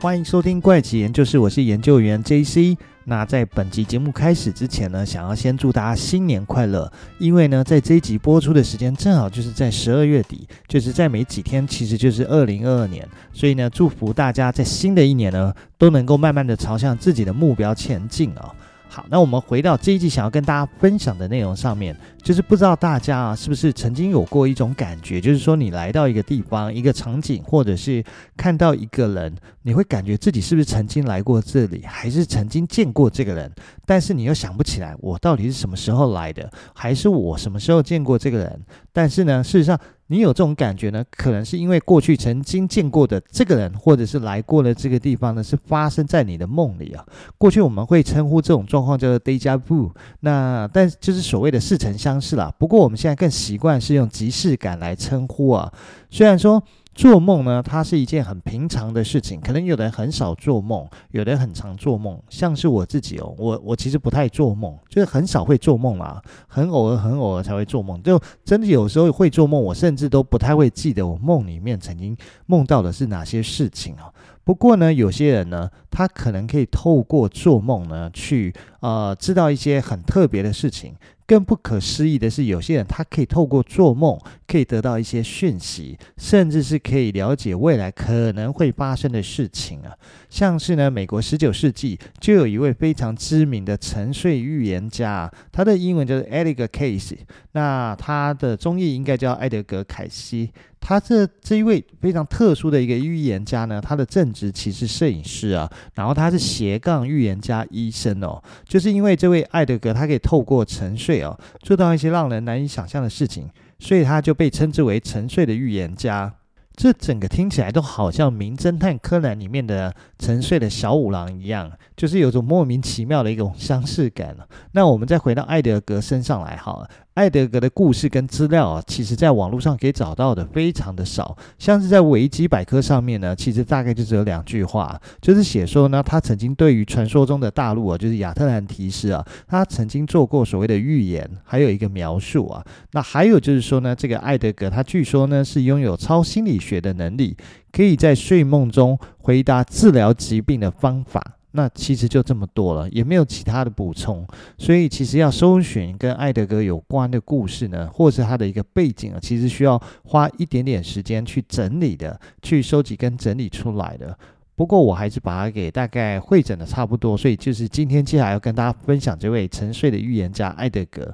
欢迎收听怪奇研究室，我是研究员 JC。那在本集节目开始之前呢，想要先祝大家新年快乐，因为呢，在这一集播出的时间正好就是在十二月底，就是在没几天，其实就是二零二二年。所以呢，祝福大家在新的一年呢，都能够慢慢的朝向自己的目标前进啊、好，那我们回到这一集想要跟大家分享的内容上面，就是不知道大家啊是不是曾经有过一种感觉，就是说你来到一个地方、一个场景，或者是看到一个人，你会感觉自己是不是曾经来过这里，还是曾经见过这个人，但是你又想不起来我到底是什么时候来的，还是我什么时候见过这个人，但是呢，事实上。你有这种感觉呢，可能是因为过去曾经见过的这个人，或者是来过的这个地方呢，是发生在你的梦里啊。过去我们会称呼这种状况叫做 deja vu，那但就是所谓的似曾相识啦。不过我们现在更习惯是用即视感来称呼啊。虽然说。做梦呢，它是一件很平常的事情。可能有的人很少做梦，有的人很常做梦。像是我自己哦，我我其实不太做梦，就是很少会做梦啦，很偶尔很偶尔才会做梦。就真的有时候会做梦，我甚至都不太会记得我梦里面曾经梦到的是哪些事情啊。不过呢，有些人呢，他可能可以透过做梦呢，去呃知道一些很特别的事情。更不可思议的是，有些人他可以透过做梦，可以得到一些讯息，甚至是可以了解未来可能会发生的事情啊。像是呢，美国十九世纪就有一位非常知名的沉睡预言家，他的英文就是 Edgar Case，那他的中译应该叫艾德格·凯西。他这这一位非常特殊的一个预言家呢，他的正职其实摄影师啊，然后他是斜杠预言家医生哦，就是因为这位艾德格他可以透过沉睡哦，做到一些让人难以想象的事情，所以他就被称之为沉睡的预言家。这整个听起来都好像名侦探柯南里面的沉睡的小五郎一样，就是有种莫名其妙的一种相似感。那我们再回到艾德格身上来好了。艾德格的故事跟资料啊，其实在网络上可以找到的非常的少，像是在维基百科上面呢，其实大概就只有两句话，就是写说呢，他曾经对于传说中的大陆啊，就是亚特兰提斯啊，他曾经做过所谓的预言，还有一个描述啊，那还有就是说呢，这个艾德格他据说呢是拥有超心理学的能力，可以在睡梦中回答治疗疾病的方法。那其实就这么多了，也没有其他的补充。所以其实要搜寻跟艾德格有关的故事呢，或是他的一个背景啊，其实需要花一点点时间去整理的，去收集跟整理出来的。不过我还是把它给大概会整的差不多。所以就是今天接下来要跟大家分享这位沉睡的预言家艾德格。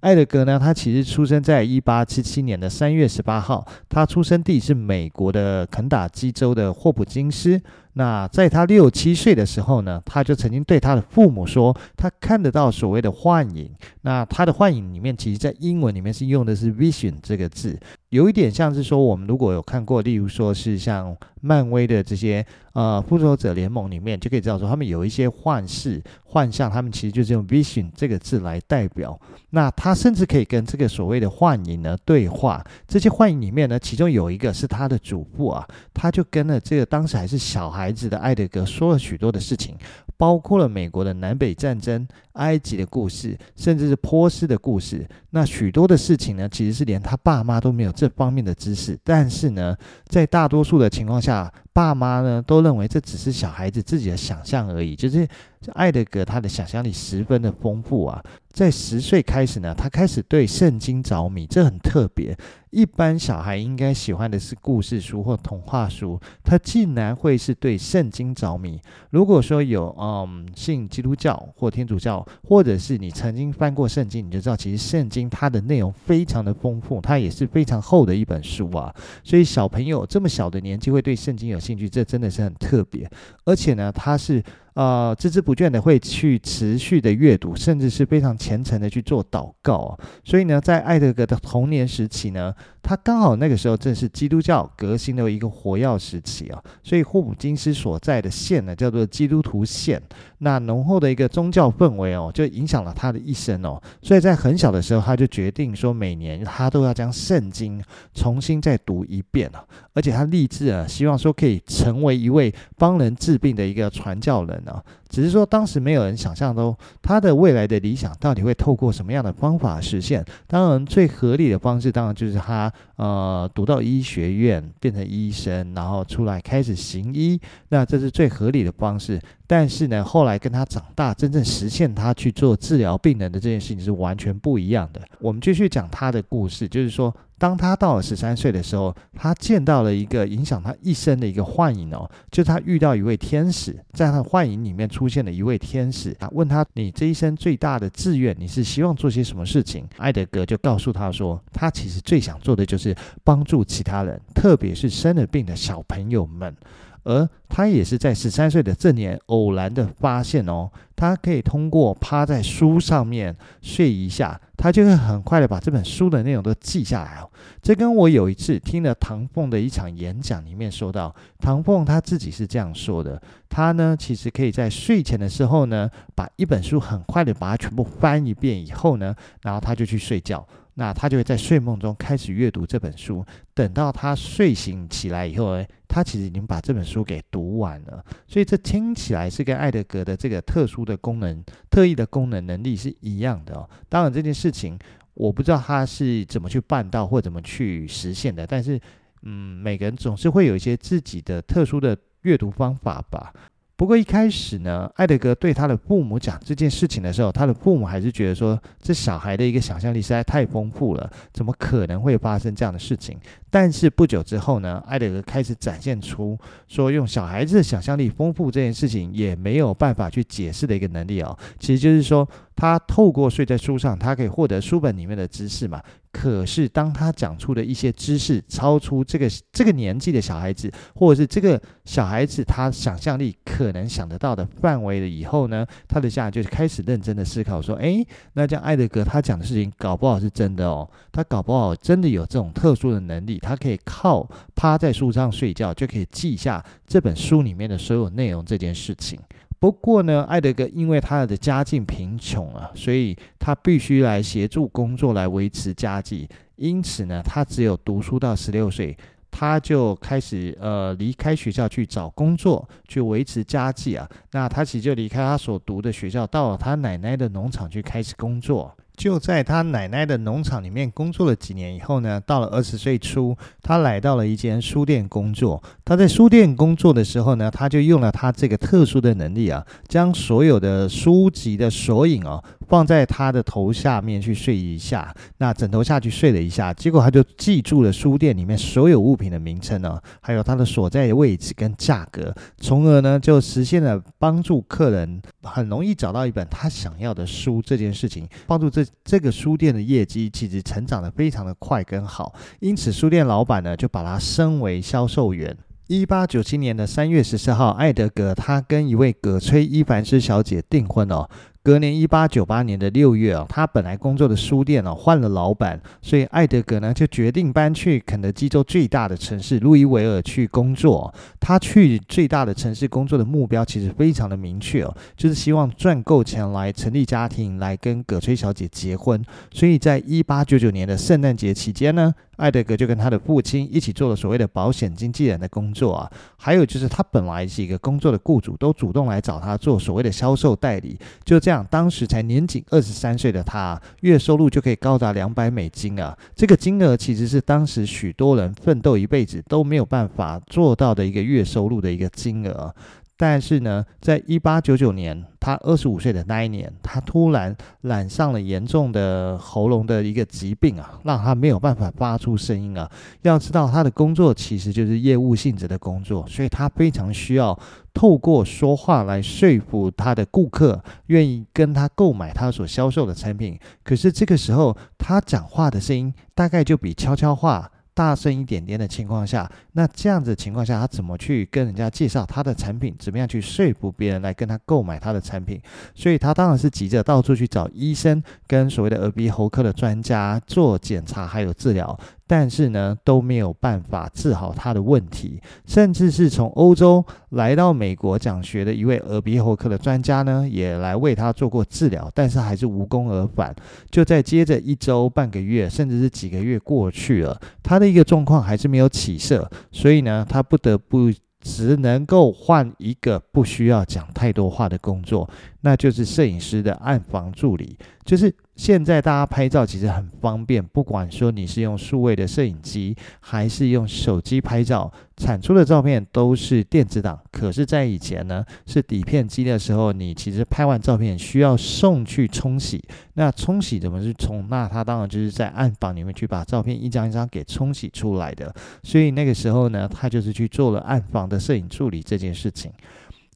艾德格呢，他其实出生在一八七七年的三月十八号，他出生地是美国的肯塔基州的霍普金斯。那在他六七岁的时候呢，他就曾经对他的父母说，他看得到所谓的幻影。那他的幻影里面，其实在英文里面是用的是 vision 这个字，有一点像是说，我们如果有看过，例如说是像漫威的这些呃复仇者联盟里面，就可以知道说，他们有一些幻视、幻象，他们其实就是用 vision 这个字来代表。那他甚至可以跟这个所谓的幻影呢对话。这些幻影里面呢，其中有一个是他的祖父啊，他就跟了这个当时还是小孩。孩子的艾德格说了许多的事情，包括了美国的南北战争、埃及的故事，甚至是波斯的故事。那许多的事情呢，其实是连他爸妈都没有这方面的知识。但是呢，在大多数的情况下，爸妈呢都认为这只是小孩子自己的想象而已。就是艾德格他的想象力十分的丰富啊。在十岁开始呢，他开始对圣经着迷，这很特别。一般小孩应该喜欢的是故事书或童话书，他竟然会是对圣经着迷。如果说有嗯信基督教或天主教，或者是你曾经翻过圣经，你就知道其实圣经它的内容非常的丰富，它也是非常厚的一本书啊。所以小朋友这么小的年纪会对圣经有兴趣，这真的是很特别。而且呢，它是。呃，孜孜不倦的会去持续的阅读，甚至是非常虔诚的去做祷告啊。所以呢，在艾德格的童年时期呢，他刚好那个时候正是基督教革新的一个火药时期啊。所以霍普金斯所在的县呢，叫做基督徒县。那浓厚的一个宗教氛围哦，就影响了他的一生哦。所以在很小的时候，他就决定说，每年他都要将圣经重新再读一遍啊。而且他立志啊，希望说可以成为一位帮人治病的一个传教人。呢、啊。只是说当时没有人想象到他的未来的理想到底会透过什么样的方法实现。当然，最合理的方式当然就是他呃读到医学院变成医生，然后出来开始行医，那这是最合理的方式。但是呢，后来跟他长大真正实现他去做治疗病人的这件事情是完全不一样的。我们继续讲他的故事，就是说。当他到了十三岁的时候，他见到了一个影响他一生的一个幻影哦，就他遇到一位天使，在他的幻影里面出出现了一位天使啊，问他，你这一生最大的志愿，你是希望做些什么事情？艾德格就告诉他说，他其实最想做的就是帮助其他人，特别是生了病的小朋友们。而他也是在十三岁的这年偶然的发现哦，他可以通过趴在书上面睡一下，他就会很快的把这本书的内容都记下来哦。这跟我有一次听了唐凤的一场演讲里面说到，唐凤他自己是这样说的，他呢其实可以在睡前的时候呢，把一本书很快的把它全部翻一遍以后呢，然后他就去睡觉。那他就会在睡梦中开始阅读这本书，等到他睡醒起来以后，诶，他其实已经把这本书给读完了。所以这听起来是跟艾德格的这个特殊的功能、特异的功能能力是一样的哦。当然这件事情我不知道他是怎么去办到或怎么去实现的，但是嗯，每个人总是会有一些自己的特殊的阅读方法吧。不过一开始呢，艾德格对他的父母讲这件事情的时候，他的父母还是觉得说，这小孩的一个想象力实在太丰富了，怎么可能会发生这样的事情？但是不久之后呢，艾德格开始展现出说，用小孩子的想象力丰富这件事情也没有办法去解释的一个能力哦。其实就是说，他透过睡在书上，他可以获得书本里面的知识嘛。可是，当他讲出的一些知识超出这个这个年纪的小孩子，或者是这个小孩子他想象力可能想得到的范围了以后呢，他的家长就开始认真的思考说：“诶，那这样艾德格他讲的事情搞不好是真的哦，他搞不好真的有这种特殊的能力，他可以靠趴在书上睡觉就可以记下这本书里面的所有内容这件事情。”不过呢，艾德格因为他的家境贫穷啊，所以他必须来协助工作来维持家计。因此呢，他只有读书到十六岁，他就开始呃离开学校去找工作，去维持家计啊。那他其实就离开他所读的学校，到了他奶奶的农场去开始工作。就在他奶奶的农场里面工作了几年以后呢，到了二十岁初，他来到了一间书店工作。他在书店工作的时候呢，他就用了他这个特殊的能力啊，将所有的书籍的索引哦。放在他的头下面去睡一下，那枕头下去睡了一下，结果他就记住了书店里面所有物品的名称呢，还有它的所在的位置跟价格，从而呢就实现了帮助客人很容易找到一本他想要的书这件事情，帮助这这个书店的业绩其实成长的非常的快跟好，因此书店老板呢就把他升为销售员。一八九七年的三月十四号，艾德格他跟一位葛崔伊凡斯小姐订婚哦。隔年一八九八年的六月啊，他本来工作的书店哦换了老板，所以艾德格呢就决定搬去肯德基州最大的城市路易维尔去工作。他去最大的城市工作的目标其实非常的明确哦，就是希望赚够钱来成立家庭，来跟葛崔小姐结婚。所以在一八九九年的圣诞节期间呢，艾德格就跟他的父亲一起做了所谓的保险经纪人的工作啊。还有就是他本来是一个工作的雇主，都主动来找他做所谓的销售代理，就这样。当时才年仅二十三岁的他，月收入就可以高达两百美金啊！这个金额其实是当时许多人奋斗一辈子都没有办法做到的一个月收入的一个金额。但是呢，在一八九九年，他二十五岁的那一年，他突然染上了严重的喉咙的一个疾病啊，让他没有办法发出声音啊。要知道，他的工作其实就是业务性质的工作，所以他非常需要透过说话来说服他的顾客，愿意跟他购买他所销售的产品。可是这个时候，他讲话的声音大概就比悄悄话。大声一点点的情况下，那这样子情况下，他怎么去跟人家介绍他的产品？怎么样去说服别人来跟他购买他的产品？所以他当然是急着到处去找医生跟所谓的耳鼻喉科的专家做检查还有治疗。但是呢，都没有办法治好他的问题，甚至是从欧洲来到美国讲学的一位耳鼻喉科的专家呢，也来为他做过治疗，但是还是无功而返。就在接着一周、半个月，甚至是几个月过去了，他的一个状况还是没有起色，所以呢，他不得不只能够换一个不需要讲太多话的工作，那就是摄影师的暗房助理。就是现在大家拍照其实很方便，不管说你是用数位的摄影机，还是用手机拍照，产出的照片都是电子档。可是，在以前呢，是底片机的时候，你其实拍完照片需要送去冲洗。那冲洗怎么去冲？那它当然就是在暗房里面去把照片一张一张给冲洗出来的。所以那个时候呢，他就是去做了暗房的摄影助理这件事情，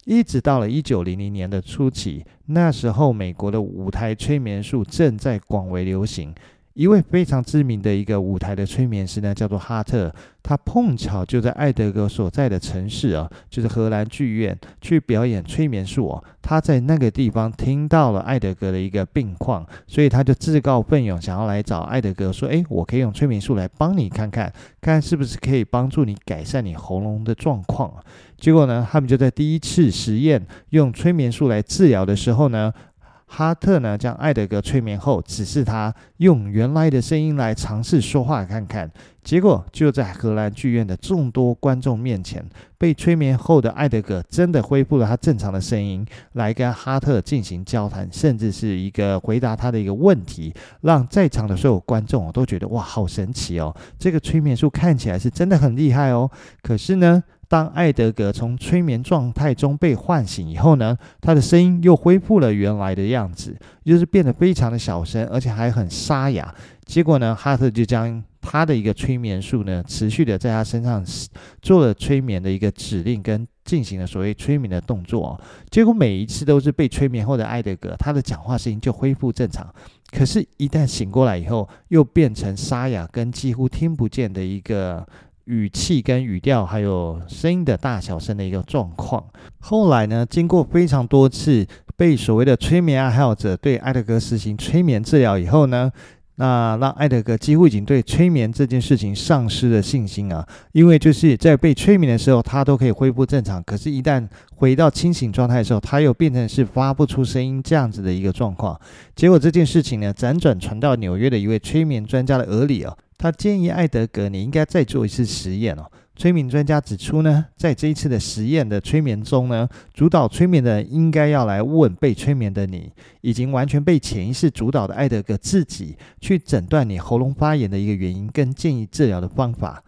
一直到了一九零零年的初期，那时候美国的舞台催眠术正在广为流行。一位非常知名的一个舞台的催眠师呢，叫做哈特，他碰巧就在艾德格所在的城市啊，就是荷兰剧院去表演催眠术哦。他在那个地方听到了艾德格的一个病况，所以他就自告奋勇想要来找艾德格说：“诶，我可以用催眠术来帮你看看，看是不是可以帮助你改善你喉咙的状况。”结果呢，他们就在第一次实验用催眠术来治疗的时候呢。哈特呢，将艾德格催眠后，指示他用原来的声音来尝试说话看看。结果就在荷兰剧院的众多观众面前，被催眠后的艾德格真的恢复了他正常的声音，来跟哈特进行交谈，甚至是一个回答他的一个问题，让在场的所有观众都觉得哇，好神奇哦！这个催眠术看起来是真的很厉害哦。可是呢，当艾德格从催眠状态中被唤醒以后呢，他的声音又恢复了原来的样子，就是变得非常的小声，而且还很沙哑。结果呢，哈特就将他的一个催眠术呢，持续的在他身上做了催眠的一个指令，跟进行了所谓催眠的动作。结果每一次都是被催眠后的艾德格，他的讲话声音就恢复正常。可是，一旦醒过来以后，又变成沙哑跟几乎听不见的一个语气跟语调，还有声音的大小声的一个状况。后来呢，经过非常多次被所谓的催眠爱好者对艾德格实行催眠治疗以后呢，那让艾德格几乎已经对催眠这件事情丧失了信心啊，因为就是在被催眠的时候，他都可以恢复正常，可是，一旦回到清醒状态的时候，他又变成是发不出声音这样子的一个状况。结果这件事情呢，辗转传到纽约的一位催眠专家的耳里啊，他建议艾德格，你应该再做一次实验哦。催眠专家指出呢，在这一次的实验的催眠中呢，主导催眠的人应该要来问被催眠的你，已经完全被潜意识主导的艾德格自己去诊断你喉咙发炎的一个原因跟建议治疗的方法。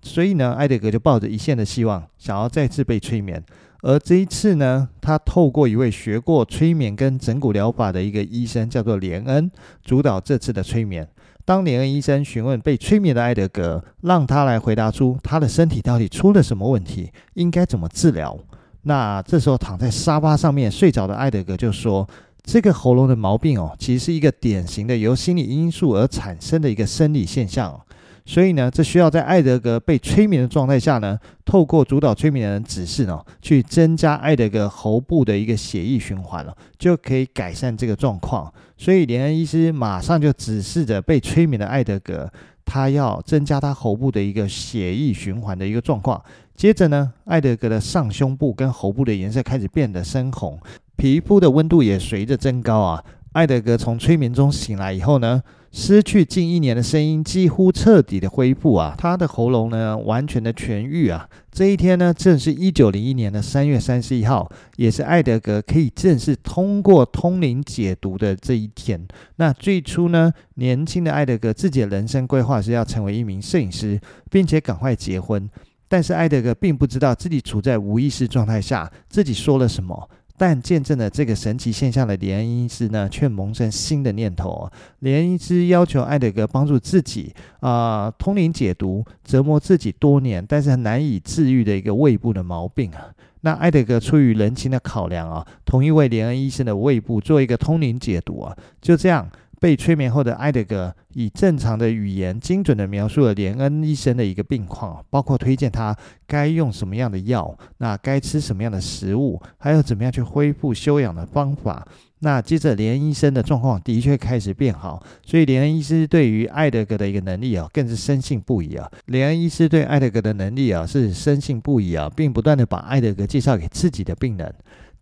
所以呢，艾德格就抱着一线的希望，想要再次被催眠。而这一次呢，他透过一位学过催眠跟整骨疗法的一个医生，叫做连恩，主导这次的催眠。当连恩医生询问被催眠的艾德格，让他来回答出他的身体到底出了什么问题，应该怎么治疗。那这时候躺在沙发上面睡着的艾德格就说：“这个喉咙的毛病哦，其实是一个典型的由心理因素而产生的一个生理现象。”所以呢，这需要在艾德格被催眠的状态下呢，透过主导催眠的人指示呢，去增加艾德格喉部的一个血液循环了，就可以改善这个状况。所以连恩医师马上就指示着被催眠的艾德格，他要增加他喉部的一个血液循环的一个状况。接着呢，艾德格的上胸部跟喉部的颜色开始变得深红，皮肤的温度也随着增高啊。艾德格从催眠中醒来以后呢，失去近一年的声音几乎彻底的恢复啊，他的喉咙呢完全的痊愈啊。这一天呢，正是一九零一年的三月三十一号，也是艾德格可以正式通过通灵解读的这一天。那最初呢，年轻的艾德格自己的人生规划是要成为一名摄影师，并且赶快结婚。但是艾德格并不知道自己处在无意识状态下，自己说了什么。但见证了这个神奇现象的连恩医师呢，却萌生新的念头。连恩医师要求艾德格帮助自己啊、通灵解读折磨自己多年，但是难以治愈的一个胃部的毛病啊。那艾德格出于人情的考量啊，同意为连恩医生的胃部做一个通灵解读啊。就这样。被催眠后的艾德格以正常的语言，精准地描述了连恩医生的一个病况，包括推荐他该用什么样的药，那该吃什么样的食物，还有怎么样去恢复休养的方法。那接着连恩医生的状况的确开始变好，所以连恩医师对于艾德格的一个能力啊，更是深信不疑啊。连恩医师对艾德格的能力啊是深信不疑啊，并不断地把艾德格介绍给自己的病人。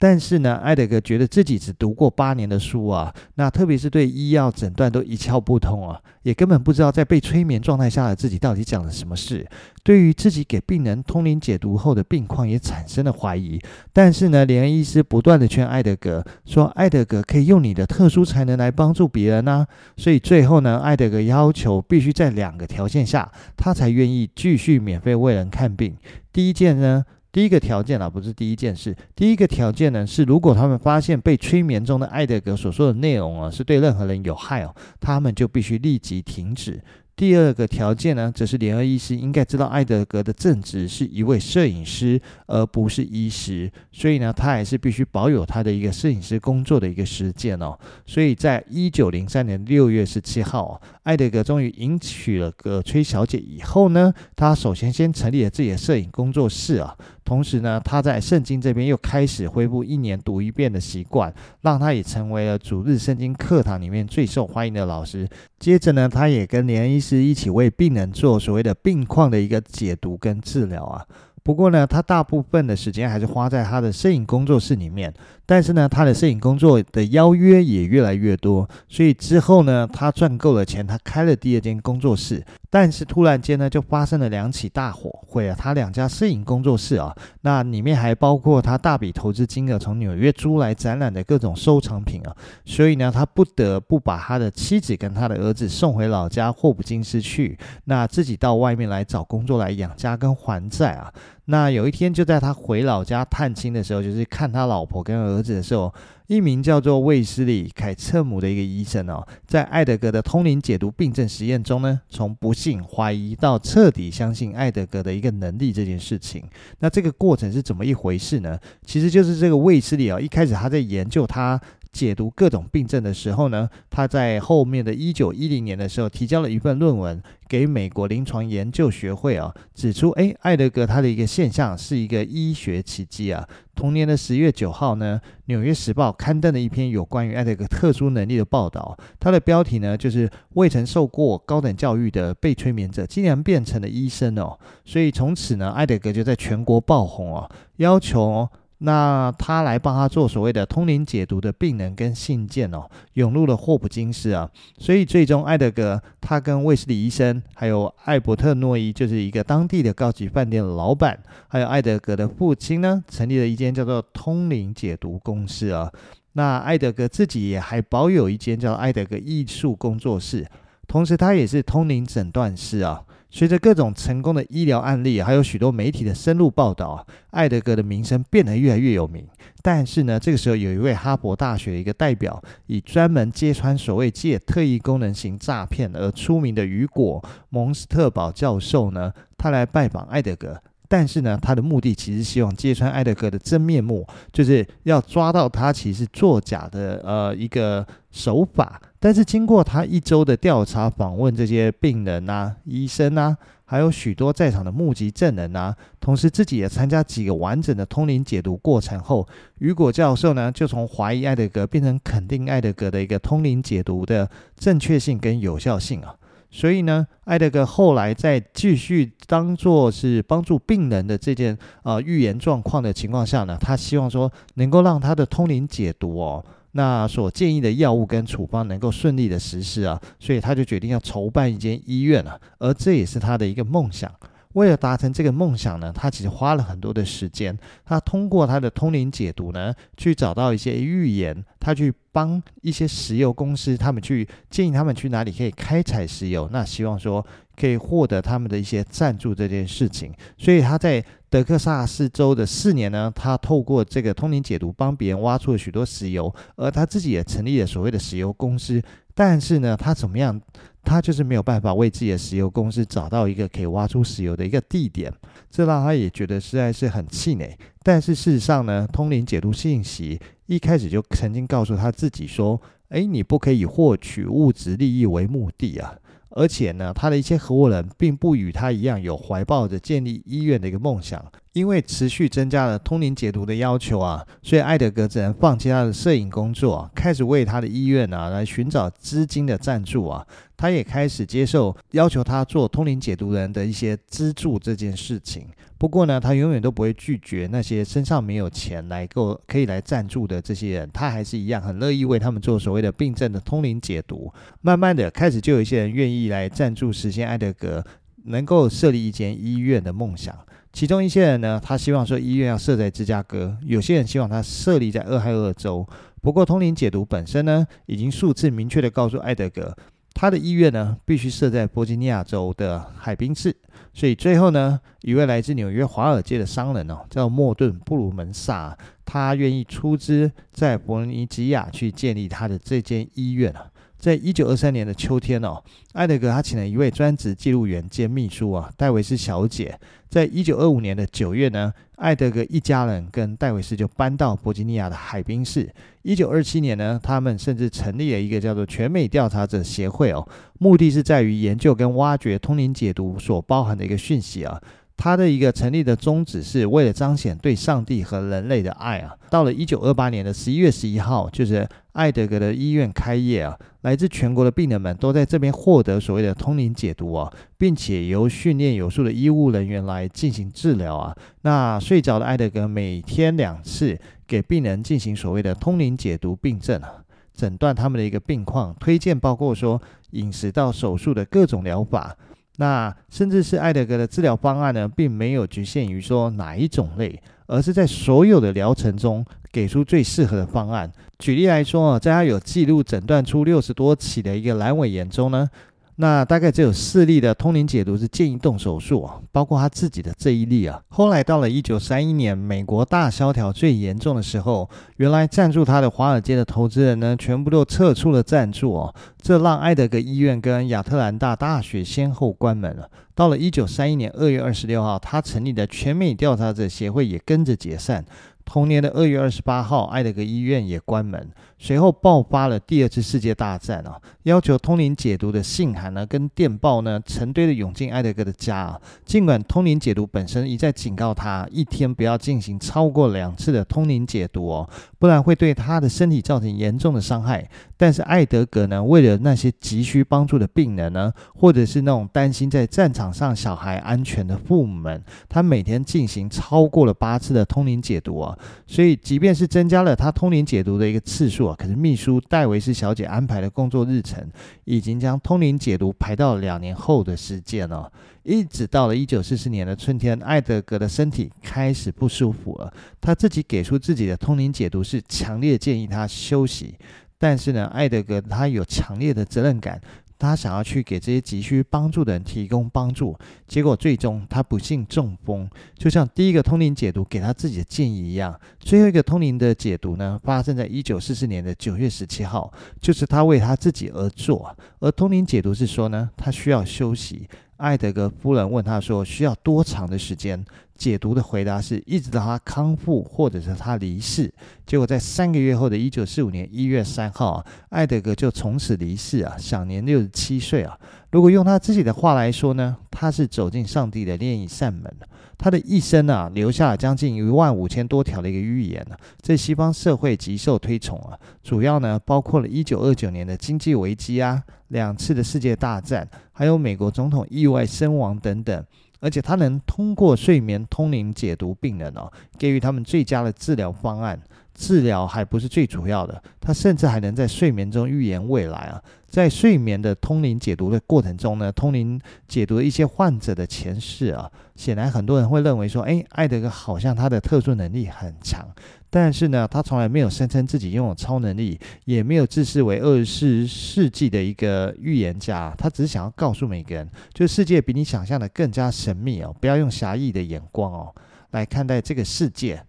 但是呢，艾德格觉得自己只读过八年的书啊，那特别是对医药诊断都一窍不通啊，也根本不知道在被催眠状态下的自己到底讲了什么事。对于自己给病人通灵解读后的病况也产生了怀疑。但是呢，连医师不断地劝艾德格说，艾德格可以用你的特殊才能来帮助别人啊。所以最后呢，艾德格要求必须在两个条件下，他才愿意继续免费为人看病。第一件呢。第一个条件啊，不是第一件事。第一个条件呢，是如果他们发现被催眠中的艾德格所说的内容啊，是对任何人有害哦，他们就必须立即停止。第二个条件呢，则是联合医师应该知道艾德格的正职是一位摄影师，而不是医师，所以呢，他还是必须保有他的一个摄影师工作的一个时间哦。所以在一九零三年六月十七号，艾德格终于迎娶了葛崔小姐以后呢，他首先先成立了自己的摄影工作室啊。同时呢，他在圣经这边又开始恢复一年读一遍的习惯，让他也成为了主日圣经课堂里面最受欢迎的老师。接着呢，他也跟连医师是一起为病人做所谓的病况的一个解读跟治疗啊。不过呢，他大部分的时间还是花在他的摄影工作室里面。但是呢，他的摄影工作的邀约也越来越多，所以之后呢，他赚够了钱，他开了第二间工作室。但是突然间呢，就发生了两起大火，毁了他两家摄影工作室啊。那里面还包括他大笔投资金额从纽约租来展览的各种收藏品啊。所以呢，他不得不把他的妻子跟他的儿子送回老家霍普金斯去，那自己到外面来找工作来养家跟还债啊。那有一天，就在他回老家探亲的时候，就是看他老婆跟儿子的时候，一名叫做卫斯理·凯彻姆的一个医生哦，在艾德格的通灵解读病症实验中呢，从不信、怀疑到彻底相信艾德格的一个能力这件事情。那这个过程是怎么一回事呢？其实就是这个卫斯理啊，一开始他在研究他。解读各种病症的时候呢，他在后面的一九一零年的时候提交了一份论文给美国临床研究学会啊，指出诶，艾德格他的一个现象是一个医学奇迹啊。同年的十月九号呢，纽约时报刊登了一篇有关于艾德格特殊能力的报道，它的标题呢就是未曾受过高等教育的被催眠者竟然变成了医生哦，所以从此呢，艾德格就在全国爆红哦，要求。那他来帮他做所谓的通灵解读的病人跟信件哦，涌入了霍普金斯啊，所以最终艾德格他跟卫斯理医生，还有艾伯特诺伊，就是一个当地的高级饭店的老板，还有艾德格的父亲呢，成立了一间叫做通灵解读公司啊。那艾德格自己也还保有一间叫艾德格艺术工作室，同时他也是通灵诊断师啊。随着各种成功的医疗案例，还有许多媒体的深入报道，艾德格的名声变得越来越有名。但是呢，这个时候有一位哈佛大学的一个代表，以专门揭穿所谓借特异功能型诈骗而出名的雨果蒙斯特堡教授呢，他来拜访艾德格。但是呢，他的目的其实希望揭穿艾德格的真面目，就是要抓到他其实作假的呃一个手法。但是经过他一周的调查访问，这些病人啊、医生啊，还有许多在场的目击证人啊，同时自己也参加几个完整的通灵解读过程后，雨果教授呢就从怀疑艾德格变成肯定艾德格的一个通灵解读的正确性跟有效性啊。所以呢，艾德格后来在继续当做是帮助病人的这件呃预言状况的情况下呢，他希望说能够让他的通灵解读哦，那所建议的药物跟处方能够顺利的实施啊，所以他就决定要筹办一间医院了，而这也是他的一个梦想。为了达成这个梦想呢，他其实花了很多的时间。他通过他的通灵解读呢，去找到一些预言，他去帮一些石油公司，他们去建议他们去哪里可以开采石油，那希望说可以获得他们的一些赞助这件事情。所以他在德克萨斯州的四年呢，他透过这个通灵解读帮别人挖出了许多石油，而他自己也成立了所谓的石油公司。但是呢，他怎么样？他就是没有办法为自己的石油公司找到一个可以挖出石油的一个地点，这让他也觉得实在是很气馁。但是事实上呢，通灵解读信息一开始就曾经告诉他自己说：“诶，你不可以获取物质利益为目的啊！”而且呢，他的一些合伙人并不与他一样有怀抱着建立医院的一个梦想。因为持续增加了通灵解读的要求啊，所以艾德格只能放弃他的摄影工作，开始为他的医院啊来寻找资金的赞助啊。他也开始接受要求他做通灵解读人的一些资助这件事情。不过呢，他永远都不会拒绝那些身上没有钱来够可以来赞助的这些人，他还是一样很乐意为他们做所谓的病症的通灵解读。慢慢的，开始就有一些人愿意来赞助，实现艾德格能够设立一间医院的梦想。其中一些人呢，他希望说医院要设在芝加哥；有些人希望他设立在俄亥俄州。不过，通灵解读本身呢，已经数次明确的告诉艾德格，他的医院呢，必须设在波吉尼亚州的海滨市。所以最后呢，一位来自纽约华尔街的商人哦，叫莫顿布鲁门萨，他愿意出资在伯尼吉亚去建立他的这间医院啊。在一九二三年的秋天哦，艾德格他请了一位专职记录员兼秘书啊，戴维斯小姐。在一九二五年的九月呢，艾德格一家人跟戴维斯就搬到伯吉尼亚的海滨市。一九二七年呢，他们甚至成立了一个叫做全美调查者协会哦，目的是在于研究跟挖掘通灵解读所包含的一个讯息啊。他的一个成立的宗旨是为了彰显对上帝和人类的爱啊。到了一九二八年的十一月十一号，就是艾德格的医院开业啊，来自全国的病人们都在这边获得所谓的通灵解读啊，并且由训练有素的医务人员来进行治疗啊。那睡着的艾德格每天两次给病人进行所谓的通灵解读病症啊，诊断他们的一个病况，推荐包括说饮食到手术的各种疗法。那甚至是艾德格的治疗方案呢，并没有局限于说哪一种类，而是在所有的疗程中给出最适合的方案。举例来说啊，在他有记录诊断出六十多起的一个阑尾炎中呢。那大概只有四例的通灵解读是建议动手术啊，包括他自己的这一例啊。后来到了一九三一年，美国大萧条最严重的时候，原来赞助他的华尔街的投资人呢，全部都撤出了赞助哦，这让艾德格医院跟亚特兰大大学先后关门了。到了一九三一年二月二十六号，他成立的全美调查者协会也跟着解散。同年的二月二十八号，艾德格医院也关门。随后爆发了第二次世界大战啊，要求通灵解读的信函呢，跟电报呢，成堆的涌进艾德格的家啊。尽管通灵解读本身一再警告他，一天不要进行超过两次的通灵解读哦，不然会对他的身体造成严重的伤害。但是艾德格呢，为了那些急需帮助的病人呢，或者是那种担心在战场上小孩安全的父母们，他每天进行超过了八次的通灵解读啊。所以，即便是增加了他通灵解读的一个次数。可是秘书戴维斯小姐安排的工作日程，已经将通灵解读排到两年后的时间了。一直到了一九四四年的春天，艾德格的身体开始不舒服了。他自己给出自己的通灵解读是强烈建议他休息，但是呢，艾德格他有强烈的责任感。他想要去给这些急需帮助的人提供帮助，结果最终他不幸中风，就像第一个通灵解读给他自己的建议一样。最后一个通灵的解读呢，发生在一九四四年的九月十七号，就是他为他自己而做。而通灵解读是说呢，他需要休息。艾德格夫人问他说：“需要多长的时间？”解读的回答是一直到他康复，或者是他离世。结果在三个月后的一九四五年一月三号，艾德格就从此离世啊，享年六十七岁啊。如果用他自己的话来说呢，他是走进上帝的另一扇门。他的一生啊，留下了将近一万五千多条的一个预言呢，在西方社会极受推崇啊。主要呢，包括了一九二九年的经济危机啊，两次的世界大战，还有美国总统意外身亡等等。而且他能通过睡眠通灵解读病人哦，给予他们最佳的治疗方案。治疗还不是最主要的，他甚至还能在睡眠中预言未来啊！在睡眠的通灵解读的过程中呢，通灵解读一些患者的前世啊。显然很多人会认为说，哎，艾德格好像他的特殊能力很强，但是呢，他从来没有声称自己拥有超能力，也没有自视为二十世纪的一个预言家。他只是想要告诉每个人，就世界比你想象的更加神秘哦，不要用狭义的眼光哦来看待这个世界。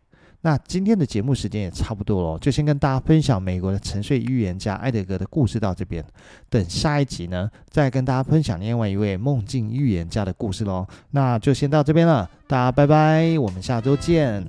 那今天的节目时间也差不多了，就先跟大家分享美国的沉睡预言家艾德格的故事到这边。等下一集呢，再跟大家分享另外一位梦境预言家的故事喽。那就先到这边了，大家拜拜，我们下周见。